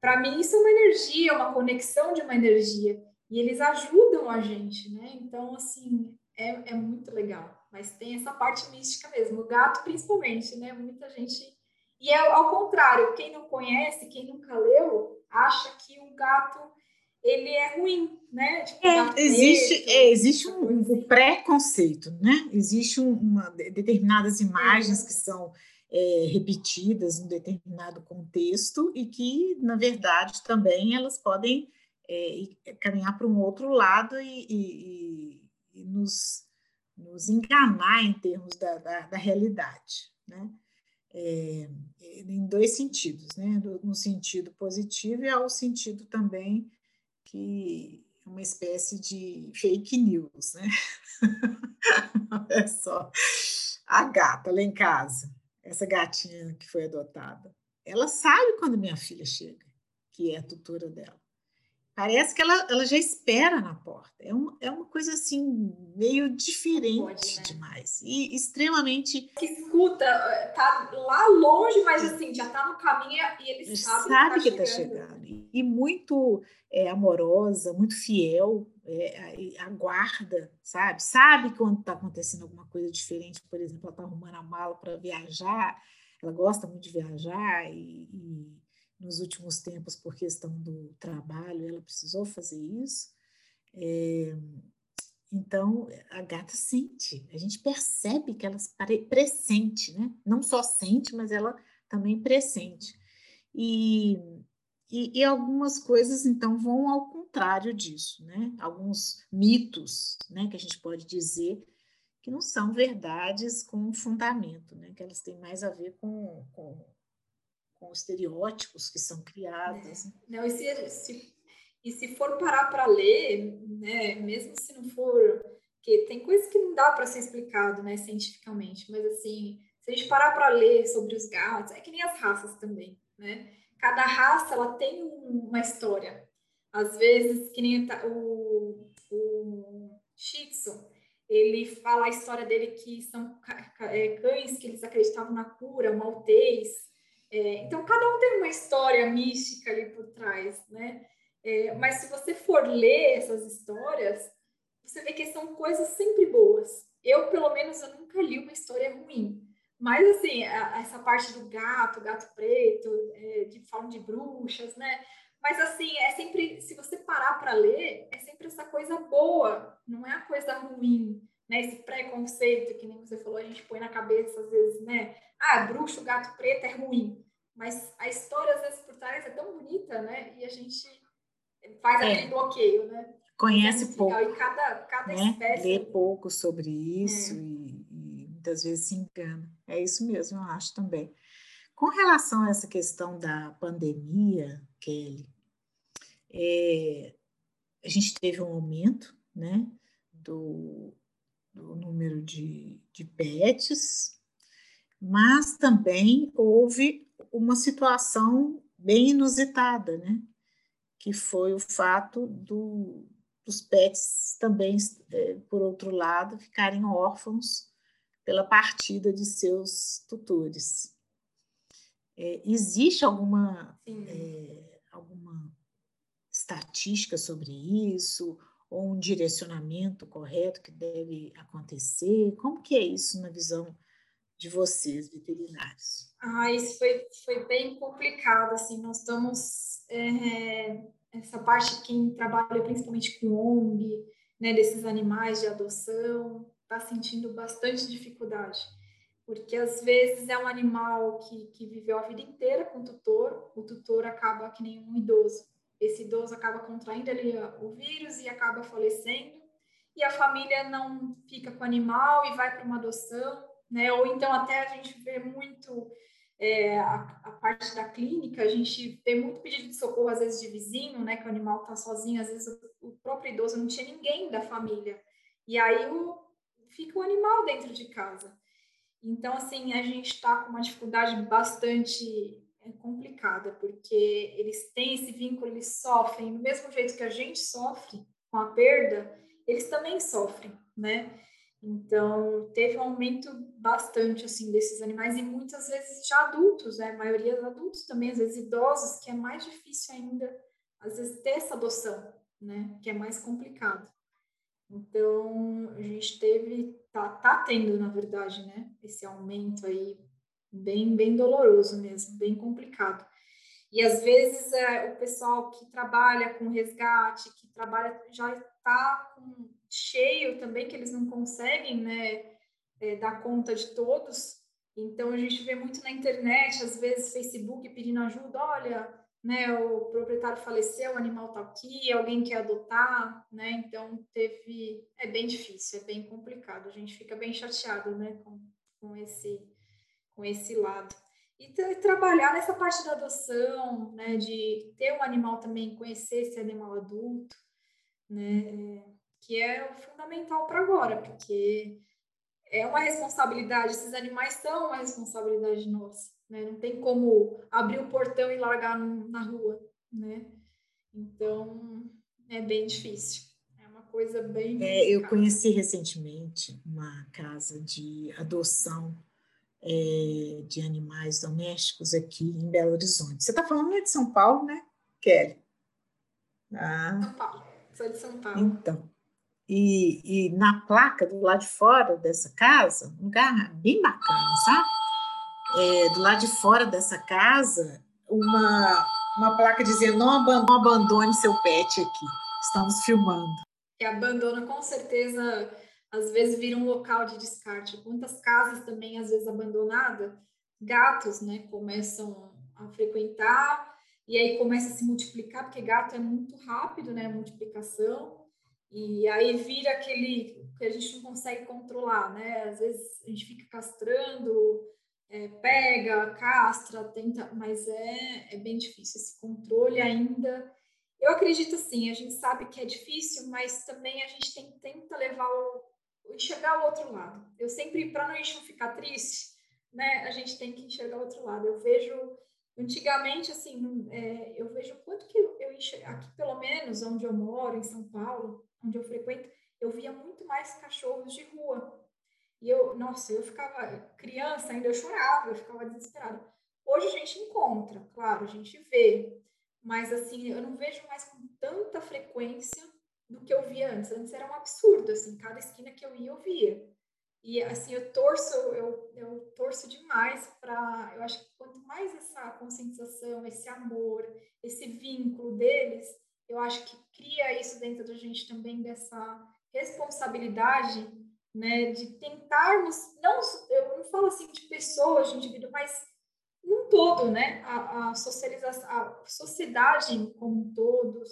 Para mim, isso é uma energia, uma conexão de uma energia. E eles ajudam a gente, né? Então, assim, é, é muito legal. Mas tem essa parte mística mesmo, o gato principalmente, né? Muita gente. E é ao contrário, quem não conhece, quem nunca leu, acha que o gato ele é ruim, né?
Tipo, é, existe, é, existe um, assim. preconceito, né? Existe um, uma, determinadas imagens é. que são é, repetidas em determinado contexto e que, na verdade, também elas podem é, caminhar para um outro lado e, e, e nos, nos, enganar em termos da, da, da realidade, né? É, em dois sentidos, né? No sentido positivo e ao sentido também que é uma espécie de fake news, né? Olha só, a gata lá em casa, essa gatinha que foi adotada, ela sabe quando minha filha chega, que é a tutora dela. Parece que ela, ela já espera na porta. É, um, é uma coisa assim, meio diferente Pode, né? demais. E extremamente.
Que escuta, tá lá longe, mas assim, já tá no caminho e ele sabe,
sabe
que,
está chegando. chegando. E muito é, amorosa, muito fiel, é, aguarda, sabe? Sabe quando está acontecendo alguma coisa diferente. Por exemplo, ela está arrumando a mala para viajar, ela gosta muito de viajar e, e nos últimos tempos, por questão do trabalho, ela precisou fazer isso. É, então, a gata sente, a gente percebe que ela pressente, né? Não só sente, mas ela também pressente. E, e, e, algumas coisas, então, vão ao contrário disso, né? Alguns mitos, né, que a gente pode dizer que não são verdades com fundamento, né? Que elas têm mais a ver com, com com estereótipos que são criados.
É. Não, e se, se, e se for parar para ler, né, mesmo se não for, que tem coisas que não dá para ser explicado, né, cientificamente, mas assim, se a gente parar para ler sobre os gatos, é que nem as raças também, né? Cada raça ela tem uma história. Às vezes, que nem o, o Shih Tzu, ele fala a história dele que são é, cães que eles acreditavam na cura, maltês, é, então, cada um tem uma história mística ali por trás, né? É, mas se você for ler essas histórias, você vê que são coisas sempre boas. Eu, pelo menos, eu nunca li uma história ruim. Mas, assim, a, essa parte do gato, gato preto, é, de falam de bruxas, né? Mas, assim, é sempre, se você parar para ler, é sempre essa coisa boa, não é a coisa ruim, né? Esse preconceito que nem você falou, a gente põe na cabeça, às vezes, né? ah, bruxo, gato preto é ruim. Mas a história, às vezes, por trás é tão bonita, né? E a gente faz é. aquele bloqueio, né?
Conhece é pouco.
E cada, cada né? espécie.
Lê pouco sobre isso é. e, e, muitas vezes se engana. É isso mesmo, eu acho também. Com relação a essa questão da pandemia, Kelly, é, a gente teve um aumento, né? Do, do número de, de pets, mas também houve uma situação bem inusitada, né? que foi o fato do, dos pets também, é, por outro lado, ficarem órfãos pela partida de seus tutores. É, existe alguma, é, alguma estatística sobre isso? Ou um direcionamento correto que deve acontecer? Como que é isso na visão de vocês, veterinários?
Ah, isso foi, foi bem complicado, assim, nós estamos, é, essa parte, quem trabalha principalmente com ONG, né, desses animais de adoção, está sentindo bastante dificuldade, porque às vezes é um animal que, que viveu a vida inteira com o tutor, o tutor acaba que nem um idoso. Esse idoso acaba contraindo o vírus e acaba falecendo, e a família não fica com o animal e vai para uma adoção, né? Ou então até a gente vê muito é, a, a, parte da clínica, a gente tem muito pedido de socorro, às vezes, de vizinho, né? Que o animal está sozinho, às vezes o, o, próprio idoso não tinha ninguém da família. E aí o, fica o animal dentro de casa. Então, assim, a gente está com uma dificuldade bastante é, complicada, porque eles têm esse vínculo, eles sofrem, do mesmo jeito que a gente sofre com a perda, eles também sofrem, né? Então, teve um aumento bastante, assim, desses animais, e muitas vezes já adultos, né? A maioria adultos também, às vezes idosos, que é mais difícil ainda, às vezes, ter essa adoção, né? Que é mais complicado. Então, a gente teve, tá, tá tendo, na verdade, né, esse aumento aí, bem, bem doloroso mesmo, bem complicado. E às vezes é, o pessoal que trabalha com resgate, que trabalha, já está cheio também, que eles não conseguem, né, é, dar conta de todos. Então, a gente vê muito na internet, às vezes, Facebook pedindo ajuda, olha, né, o proprietário faleceu, o animal está aqui, alguém quer adotar, né, então teve, é bem difícil, é bem complicado, a gente fica bem chateado, né, com, com esse, com esse lado. E trabalhar nessa parte da adoção, né, de ter um animal também, conhecer esse animal adulto, né, que é o fundamental para agora, porque é uma responsabilidade, esses animais são uma responsabilidade nossa, né? Não tem como abrir o portão e largar na rua, né? Então, é bem difícil. É uma coisa bem.
É, eu conheci recentemente uma casa de adoção é, de animais domésticos aqui em Belo Horizonte. Você está falando de São Paulo, né, Kelly?
Ah. São Paulo, sou de São Paulo.
Então, e, e na placa do lado de fora dessa casa, um lugar bem bacana, sabe? é, do lado de fora dessa casa uma, uma placa dizendo não abandone seu pet aqui. Estamos filmando.
Que abandona com certeza, às vezes vira um local de descarte. Quantas casas também, às vezes, abandonadas, gatos, né, começam a frequentar e aí começa a se multiplicar, porque gato é muito rápido, né, a multiplicação. E aí vira aquele que a gente não consegue controlar, né? Às vezes a gente fica castrando, é, pega, castra, tenta, mas é, é bem difícil esse controle ainda. Eu acredito assim, a gente sabe que é difícil, mas também a gente tem, tenta levar o, enxergar o outro lado. Eu sempre, para não ficar triste, né, a gente tem que enxergar o outro lado. Eu vejo, antigamente, assim, é, eu vejo quanto que eu enxergo, aqui pelo menos, onde eu moro, em São Paulo, onde eu frequento, eu via muito mais cachorros de rua. E eu, nossa, eu ficava criança ainda, eu chorava, eu ficava desesperada. Hoje a gente encontra, claro, a gente vê, mas assim, eu não vejo mais com tanta frequência do que eu via antes. Antes era um absurdo, assim, cada esquina que eu ia, eu via. E assim, eu torço, eu, eu torço demais para. Eu acho que quanto mais essa conscientização, esse amor, esse vínculo deles, eu acho que cria isso dentro da gente também, dessa responsabilidade né, de tentarmos, não, eu não falo assim de pessoas, de indivíduo, mas num todo, né, a, a a sociedade como todos,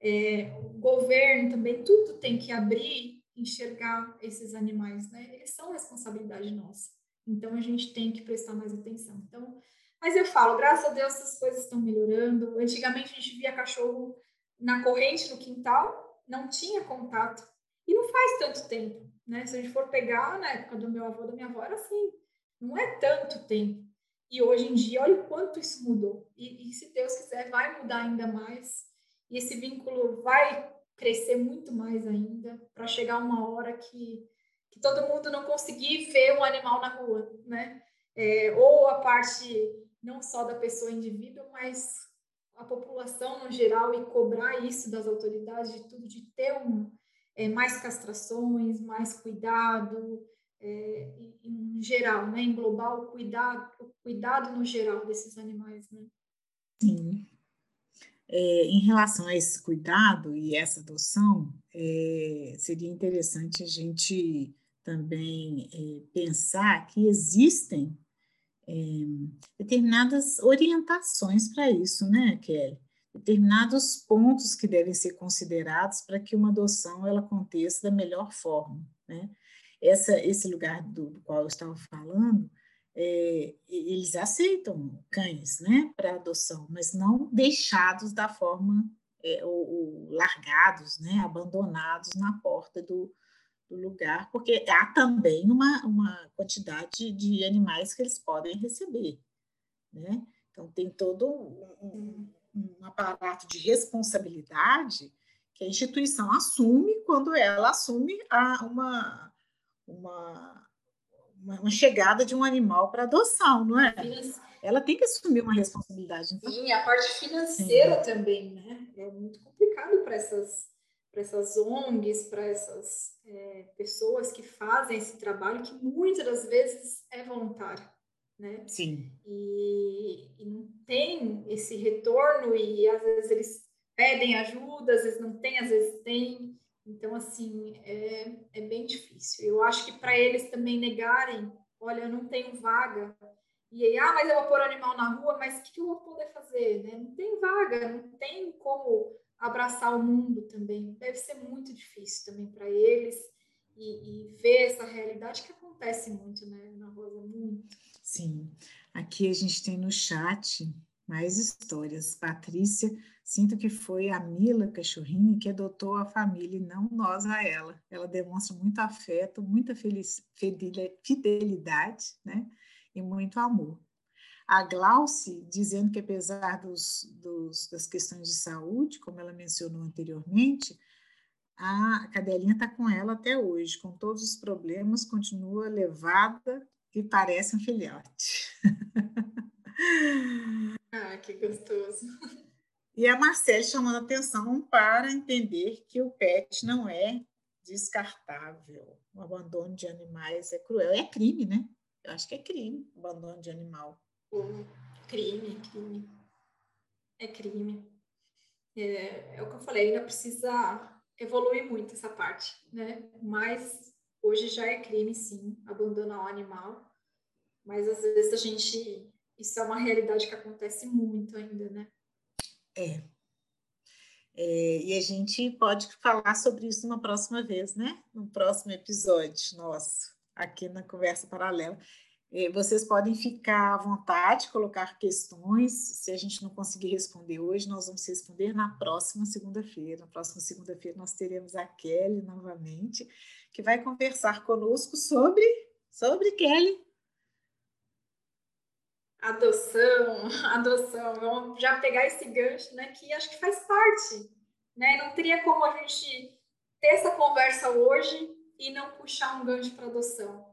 é, o governo também, tudo tem que abrir, enxergar esses animais, né, eles são responsabilidade nossa, então a gente tem que prestar mais atenção. Então, mas eu falo, graças a Deus as coisas estão melhorando. Antigamente a gente via cachorro na corrente no quintal, não tinha contato. E não faz tanto tempo. Né? Se a gente for pegar na época do meu avô, da minha avó, era assim, não é tanto tempo. E hoje em dia, olha o quanto isso mudou. E, e se Deus quiser, vai mudar ainda mais. E esse vínculo vai crescer muito mais ainda, para chegar uma hora que, que todo mundo não conseguir ver um animal na rua, né? É, ou a parte não só da pessoa indivíduo, mas a população no geral e cobrar isso das autoridades, de tudo, de ter um, é, mais castrações, mais cuidado, é, em geral, né? Englobar o cuidado, cuidado no geral desses animais, né?
Sim. É, em relação a esse cuidado e essa adoção, é, seria interessante a gente também é, pensar que existem é, determinadas orientações para isso, né, Kelly? Determinados pontos que devem ser considerados para que uma adoção ela aconteça da melhor forma, né? Essa, esse lugar do, do qual eu estava falando, é, eles aceitam cães, né, para adoção, mas não deixados da forma é, ou, ou, largados, né, abandonados na porta do, do lugar, porque há também uma, uma quantidade de animais que eles podem receber, né? Então tem todo um, um aparato de responsabilidade que a instituição assume quando ela assume a, uma, uma, uma chegada de um animal para adoção, não é? Ela tem que assumir uma responsabilidade.
Então. Sim, a parte financeira Sim. também, né? É muito complicado para essas essas ONGs, para essas é, pessoas que fazem esse trabalho, que muitas das vezes é voluntário, né?
Sim.
E, e não tem esse retorno, e às vezes eles pedem ajuda, às vezes não tem, às vezes tem. Então, assim, é, é bem difícil. Eu acho que para eles também negarem, olha, eu não tenho vaga, e aí, ah, mas eu vou pôr animal na rua, mas o que, que eu vou poder fazer? Né? Não tem vaga, não tem como abraçar o mundo também. Deve ser muito difícil também para eles e, e, ver essa realidade que acontece muito, né, na Rosa? Muito.
Sim. Aqui a gente tem no chat mais histórias. Patrícia, sinto que foi a Mila Cachorrinha que adotou a família e não nós a ela. Ela demonstra muito afeto, muita fidelidade, né? E muito amor a Glauce dizendo que apesar dos, dos, das questões de saúde, como ela mencionou anteriormente, a cadelinha está com ela até hoje, com todos os problemas, continua levada e parece um filhote.
Ah, que gostoso.
E a Marcele chamando atenção para entender que o pet não é descartável. O abandono de animais é cruel. É crime, né? Eu acho que é crime, abandono de animal
crime, crime. É crime. É, é, o que eu falei, ainda precisa evoluir muito essa parte, né? Mas hoje já é crime, sim, abandonar o animal. Mas às vezes a gente. Isso é uma realidade que acontece muito ainda, né?
É. é e a gente pode falar sobre isso uma próxima vez, né? No próximo episódio nosso, aqui na Conversa Paralela. É, vocês podem ficar à vontade, colocar questões. Se a gente não conseguir responder hoje, nós vamos responder na próxima segunda-feira. Na próxima segunda-feira, nós teremos a Kelly novamente, que vai conversar conosco sobre. Sobre Kelly.
Adoção, adoção. Vamos já pegar esse gancho, né? Que acho que faz parte. Né? Não teria como a gente ter essa conversa hoje e não puxar um gancho para adoção.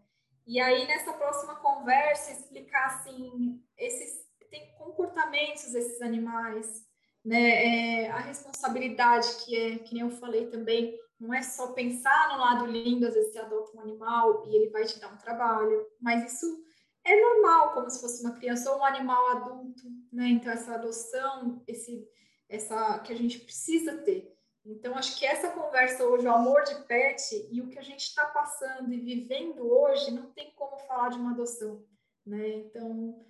E aí, nessa próxima conversa, explicar assim, esses tem comportamentos desses animais, né? É, a responsabilidade que é, que nem eu falei também, não é só pensar no lado lindo, às vezes você adota um animal e ele vai te dar um trabalho, mas isso é normal, como se fosse uma criança ou um animal adulto, né? Então essa adoção, esse essa que a gente precisa ter. Então, acho que essa conversa hoje, o amor de pet e o que a gente está passando e vivendo hoje, não tem como falar de uma adoção, né? Então,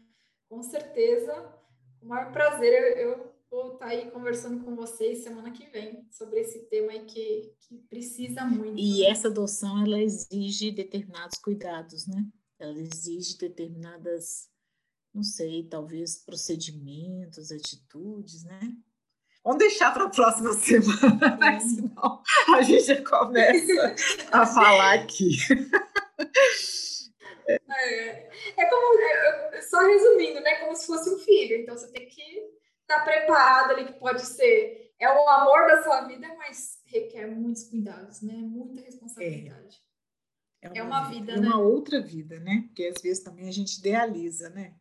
com certeza, o maior prazer eu, eu vou estar tá aí conversando com vocês semana que vem sobre esse tema aí que, que precisa muito.
E essa adoção, ela exige determinados cuidados, né? Ela exige determinadas, não sei, talvez procedimentos, atitudes, né? Vamos deixar para a próxima semana, senão a gente já começa a falar aqui.
É, é como, é, só resumindo, né? Como se fosse um filho. Então você tem que estar tá preparado ali, que pode ser. É o amor da sua vida, mas requer muitos cuidados, né? Muita responsabilidade. É, é uma, é uma vida,
é
né?
uma outra vida, né? Porque às vezes também a gente idealiza, né?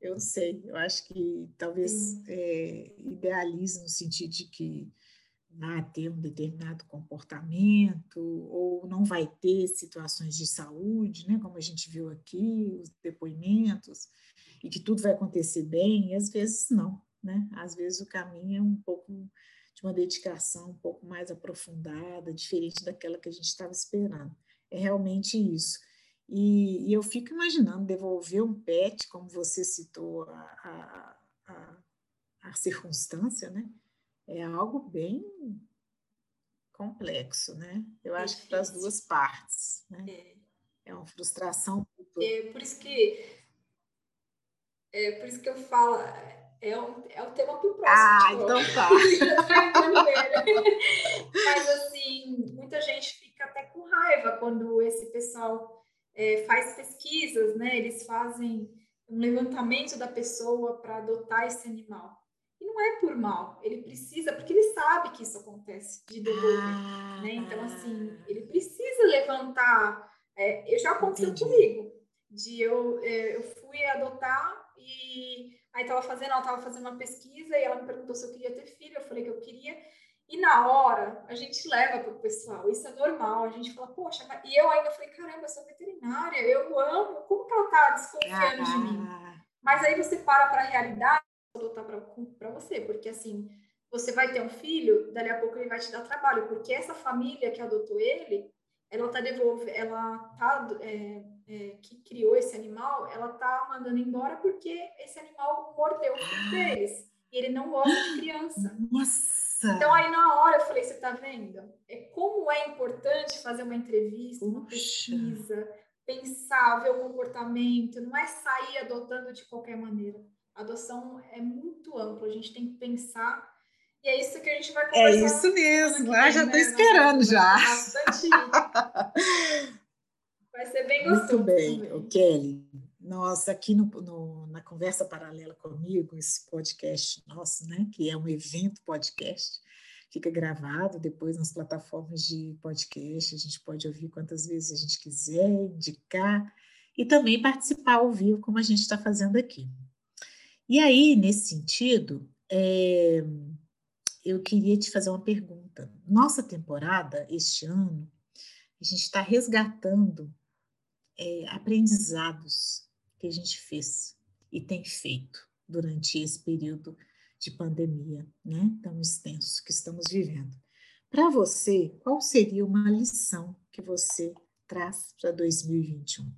Eu sei, eu acho que talvez é, idealize no sentido de que vai ter um determinado comportamento ou não vai ter situações de saúde, né, como a gente viu aqui, os depoimentos, e que tudo vai acontecer bem, e às vezes não, né? Às vezes o caminho é um pouco de uma dedicação um pouco mais aprofundada, diferente daquela que a gente estava esperando. É realmente isso. E, e, eu fico imaginando devolver um pet, como você citou a, a, a, a circunstância, né? É algo bem complexo, né? Eu acho que para as duas partes, né? É, é uma frustração.
É por isso que é por isso que eu falo é o, é o tema para o próximo.
Ah, então tá.
Mas assim, muita gente fica até com raiva quando esse pessoal é, faz pesquisas, né? Eles fazem um levantamento da pessoa para adotar esse animal. E não é por mal, ele precisa, porque ele sabe que isso acontece, de devolver. Ah, né? Então, assim, ele precisa levantar. É, eu já aconteceu entendi. comigo, de eu, é, eu fui adotar e aí tava fazendo, ela tava fazendo uma pesquisa e ela me perguntou se eu queria ter filho, eu falei que eu queria. E na hora, a gente leva para o pessoal, isso é normal. A gente fala, poxa, e eu ainda falei, caramba, eu sou veterinária, eu amo, como que ela tá desconfiando ah. de mim? Mas aí você para para a realidade, adotar para você, porque assim, você vai ter um filho, dali a pouco ele vai te dar trabalho, porque essa família que adotou ele, ela tá devolvendo, ela tá, é, é, que criou esse animal, ela tá mandando embora porque esse animal mordeu o filho deles. E ele não gosta de criança.
Nossa!
Então, aí na hora eu falei: você tá vendo? É como é importante fazer uma entrevista, uma pesquisa, pensar, ver o comportamento, não é sair adotando de qualquer maneira. A adoção é muito ampla, a gente tem que pensar. E é isso que a gente vai é conversar.
É isso mesmo, ah, já estou né? esperando já. Bastante.
vai ser bem gostoso.
Muito bem, Kelly. Nós aqui no, no, na conversa paralela comigo, esse podcast nosso, né, que é um evento podcast, fica gravado depois nas plataformas de podcast, a gente pode ouvir quantas vezes a gente quiser, indicar e também participar ao vivo, como a gente está fazendo aqui. E aí, nesse sentido, é, eu queria te fazer uma pergunta. Nossa temporada, este ano, a gente está resgatando é, aprendizados que a gente fez e tem feito durante esse período de pandemia, né, tão extenso que estamos vivendo. Para você, qual seria uma lição que você traz para 2021?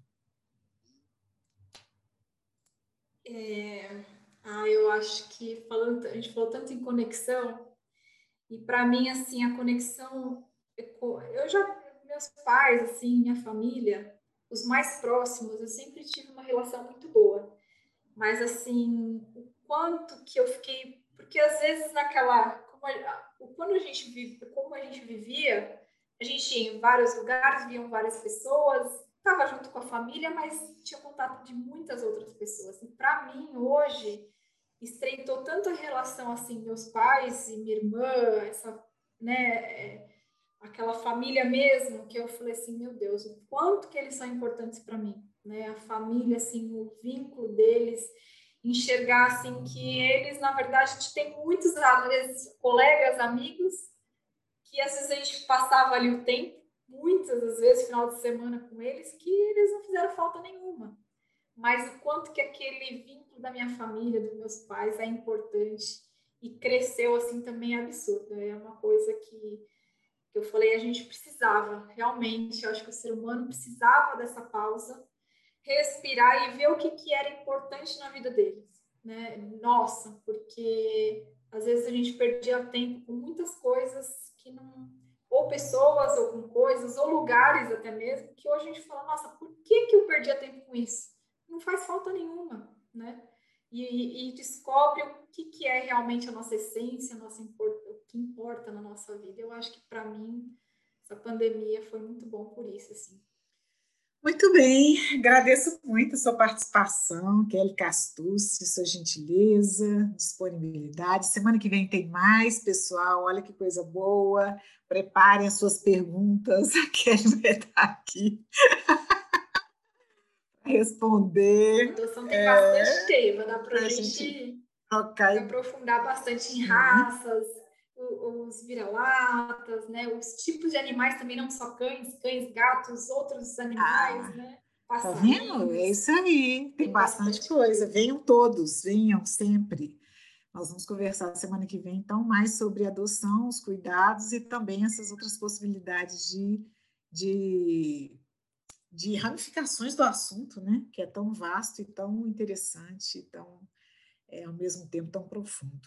É, ah, eu acho que falando, a gente falou tanto em conexão e para mim assim a conexão, eu já meus pais assim, minha família, os mais próximos, eu sempre tive uma relação muito boa. Mas, assim, o quanto que eu fiquei. Porque às vezes naquela. Como a, quando a gente vive, como a gente vivia, a gente ia em vários lugares, viam várias pessoas, estava junto com a família, mas tinha contato de muitas outras pessoas. E para mim, hoje, estreitou tanto a relação assim, meus pais e minha irmã, essa, né, aquela família mesmo, que eu falei assim, meu Deus, o quanto que eles são importantes para mim, né? A família, assim, o vínculo deles, enxergar, assim, que eles, na verdade, a gente tem muitos, às vezes, colegas, amigos, que às vezes a gente passava ali o tempo, muitas das vezes, final de semana com eles, que eles não fizeram falta nenhuma. Mas o quanto que aquele vínculo da minha família, dos meus pais, é importante e cresceu, assim, também é absurdo. É uma coisa que eu falei, a gente precisava, realmente, eu acho que o ser humano precisava dessa pausa, respirar e ver o que, que era importante na vida deles, né? Nossa, porque às vezes a gente perdia tempo com muitas coisas que não ou pessoas, ou com coisas, ou lugares até mesmo, que hoje a gente fala, nossa, por que, que eu perdia tempo com isso? Não faz falta nenhuma, né? E, e descobre o que, que é realmente a nossa essência, a nossa importância que importa na nossa vida. Eu acho que para mim essa pandemia foi muito bom por isso, assim.
Muito bem, agradeço muito a sua participação, Kelly Castucci, sua gentileza, disponibilidade. Semana que vem tem mais, pessoal. Olha que coisa boa. Preparem as suas perguntas, a Kelly vai estar aqui para responder.
A tem é, bastante tema, dá para a gente, gente aprofundar bastante em raças, os vira-latas, né? Os tipos de animais também, não só cães, cães, gatos, outros animais, ah, né?
Tá vendo? É isso aí. Tem, bastante, bastante coisa. Venham todos, venham sempre. Nós vamos conversar semana que vem, então, mais sobre adoção, os cuidados e também essas outras possibilidades de, de de ramificações do assunto, né? Que é tão vasto e tão interessante, tão é, ao mesmo tempo tão profundo.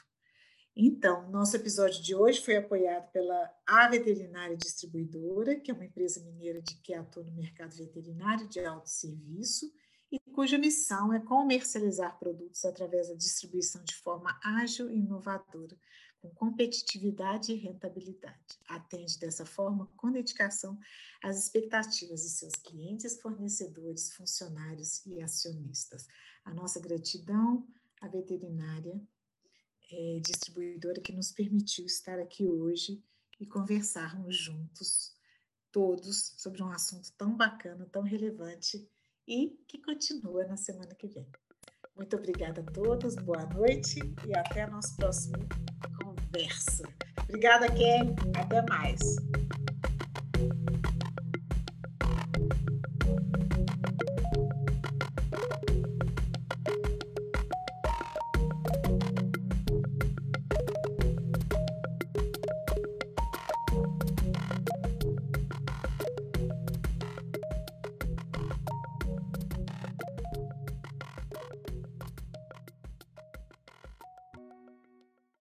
Então, nosso episódio de hoje foi apoiado pela A Veterinária Distribuidora, que é uma empresa mineira de que atua no mercado veterinário de alto serviço e cuja missão é comercializar produtos através da distribuição de forma ágil e inovadora, com competitividade e rentabilidade. Atende dessa forma com dedicação às expectativas de seus clientes, fornecedores, funcionários e acionistas. A nossa gratidão à veterinária é, distribuidora que nos permitiu estar aqui hoje e conversarmos juntos, todos, sobre um assunto tão bacana, tão relevante e que continua na semana que vem. Muito obrigada a todos, boa noite e até a nossa próxima conversa. Obrigada, Kelly. Até mais.